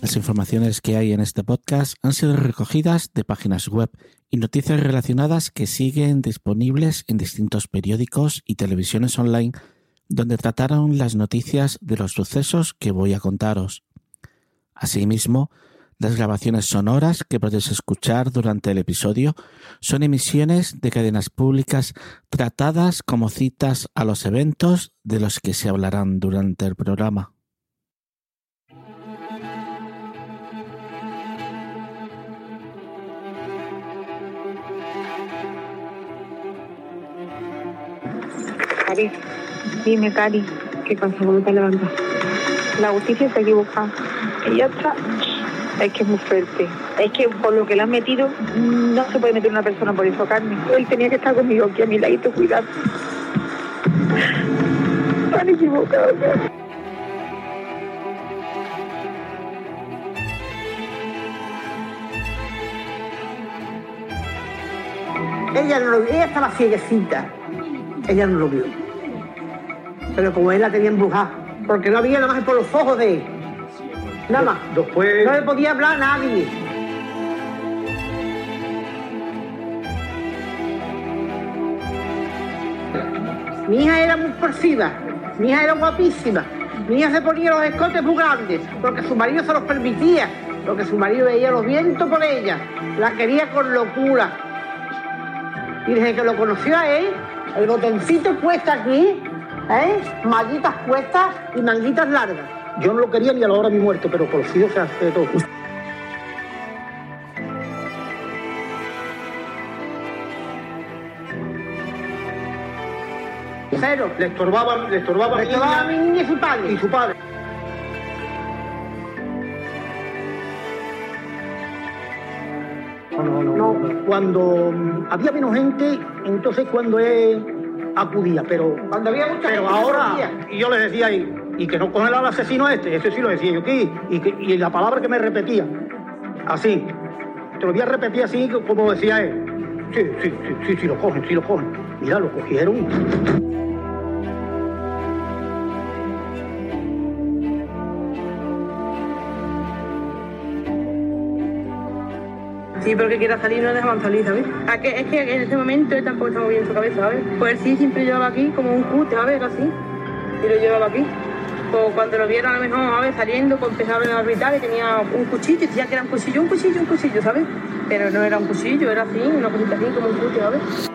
Las informaciones que hay en este podcast han sido recogidas de páginas web y noticias relacionadas que siguen disponibles en distintos periódicos y televisiones online donde trataron las noticias de los sucesos que voy a contaros. Asimismo, las grabaciones sonoras que podéis escuchar durante el episodio son emisiones de cadenas públicas tratadas como citas a los eventos de los que se hablarán durante el programa. Cari, dime, Cari, ¿qué pasa? ¿Cómo te levantas? La justicia se ha equivocado. Ella está... Es que es muy fuerte. Es que por lo que le han metido, no se puede meter una persona por eso, Carmen. Él tenía que estar conmigo aquí a mi ladito, cuidado. Han equivocado, Carmen. Ella no lo vio, ella estaba cieguecita. Ella no lo vio. Pero como él la tenía embrujada, porque no había nada más por los ojos de él. Nada más. Después, No le podía hablar a nadie. Mi hija era muy expresiva, mi hija era guapísima, mi hija se ponía los escotes muy grandes, porque su marido se los permitía, porque su marido veía los vientos por ella, la quería con locura. Y desde que lo conoció a él, el botoncito puesto aquí, ¿eh? mallitas puestas y manguitas largas. Yo no lo quería ni a la hora de mi muerte, pero por hijos se hace todo. Cero. Le estorbaba, le estorbaba, Le mi llevaba a mi niña y su padre. y su padre. No, no, no, no. Cuando mm, había menos gente, entonces cuando él acudía, pero Cuando había mucha Pero gente, ahora, y yo le decía ahí, y que no cogen al asesino este, ese sí lo decía yo aquí, y, que, la palabra que me repetía, así, te lo voy a repetir así como decía él. Sí, sí, sí, sí, sí lo cogen, sí lo cogen. Mira, lo cogieron. Sí, porque quiera salir no dejaban salir, ¿sabes? ¿A qué? Es que en ese momento él tampoco bien en su cabeza, ¿sabes? Pues sí siempre llevaba aquí como un cute, ¿sabes? Así. Y lo llevaba aquí. Pues cuando lo vieron a lo mejor, a ver, saliendo, pues empezaba a orbitar y tenía un cuchillo, decía que era un cuchillo, un cuchillo, un cuchillo, ¿sabes? Pero no era un cuchillo, era así, una cosita así, como un cute, ¿sabes?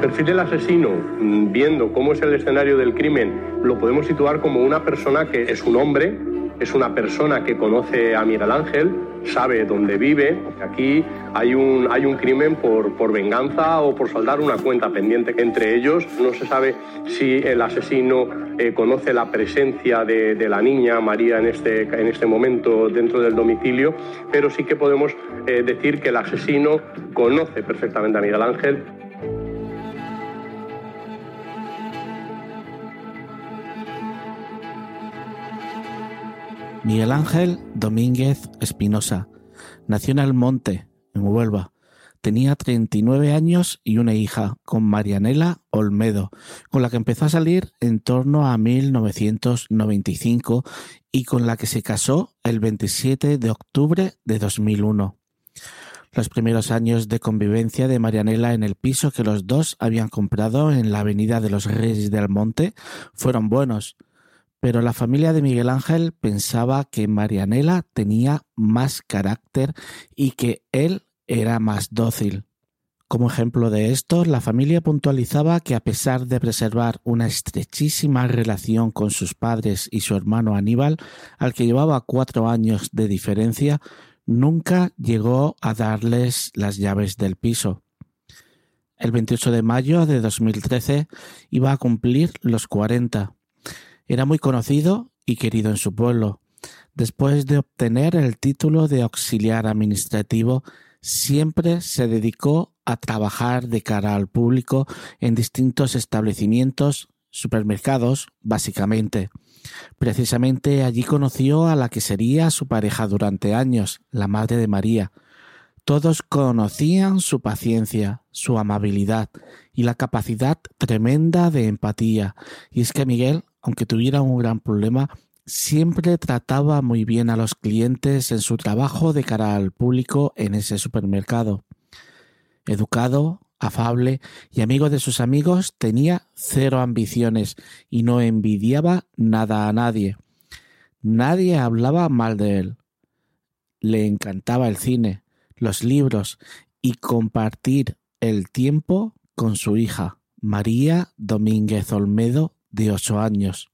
Perfil del asesino, mm, viendo cómo es el escenario del crimen, lo podemos situar como una persona que es un hombre, es una persona que conoce a Miguel Ángel, sabe dónde vive. Aquí hay un, hay un crimen por, por venganza o por saldar una cuenta pendiente entre ellos. No se sabe si el asesino eh, conoce la presencia de, la niña María en este, en este momento dentro del domicilio, pero sí que podemos eh, decir que el asesino conoce perfectamente a Miguel Ángel Miguel Ángel Domínguez Espinosa nació en Almonte, en Huelva. Tenía 39 años y una hija, con Marianela Olmedo, con la que empezó a salir en torno a 1995 y con la que se casó el 27 de octubre de 2001. Los primeros años de convivencia de Marianela en el piso que los dos habían comprado en la Avenida de los Reyes del Monte fueron buenos, pero la familia de Miguel Ángel pensaba que Marianela tenía más carácter y que él era más dócil. Como ejemplo de esto, la familia puntualizaba que a pesar de preservar una estrechísima relación con sus padres y su hermano Aníbal, al que llevaba cuatro años de diferencia, nunca llegó a darles las llaves del piso. El 28 de mayo de 2013 iba a cumplir los 40. Era muy conocido y querido en su pueblo. Después de obtener el título de auxiliar administrativo, siempre se dedicó a trabajar de cara al público en distintos establecimientos, supermercados, básicamente. Precisamente allí conoció a la que sería su pareja durante años, la madre de María. Todos conocían su paciencia, su amabilidad y la capacidad tremenda de empatía. Y es que Miguel, aunque tuviera un gran problema, siempre trataba muy bien a los clientes en su trabajo de cara al público en ese supermercado. Educado, afable y amigo de sus amigos, tenía cero ambiciones y no envidiaba nada a nadie. Nadie hablaba mal de él. Le encantaba el cine, los libros y compartir el tiempo con su hija, María Domínguez Olmedo, de ocho años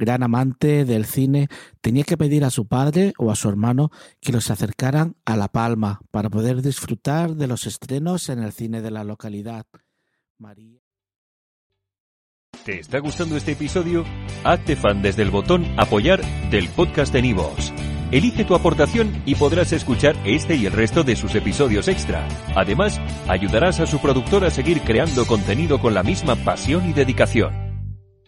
gran amante del cine, tenía que pedir a su padre o a su hermano que los acercaran a La Palma para poder disfrutar de los estrenos en el cine de la localidad. María. ¿Te está gustando este episodio? Hazte fan desde el botón Apoyar del podcast de Nivos. Elige tu aportación y podrás escuchar este y el resto de sus episodios extra. Además, ayudarás a su productor a seguir creando contenido con la misma pasión y dedicación.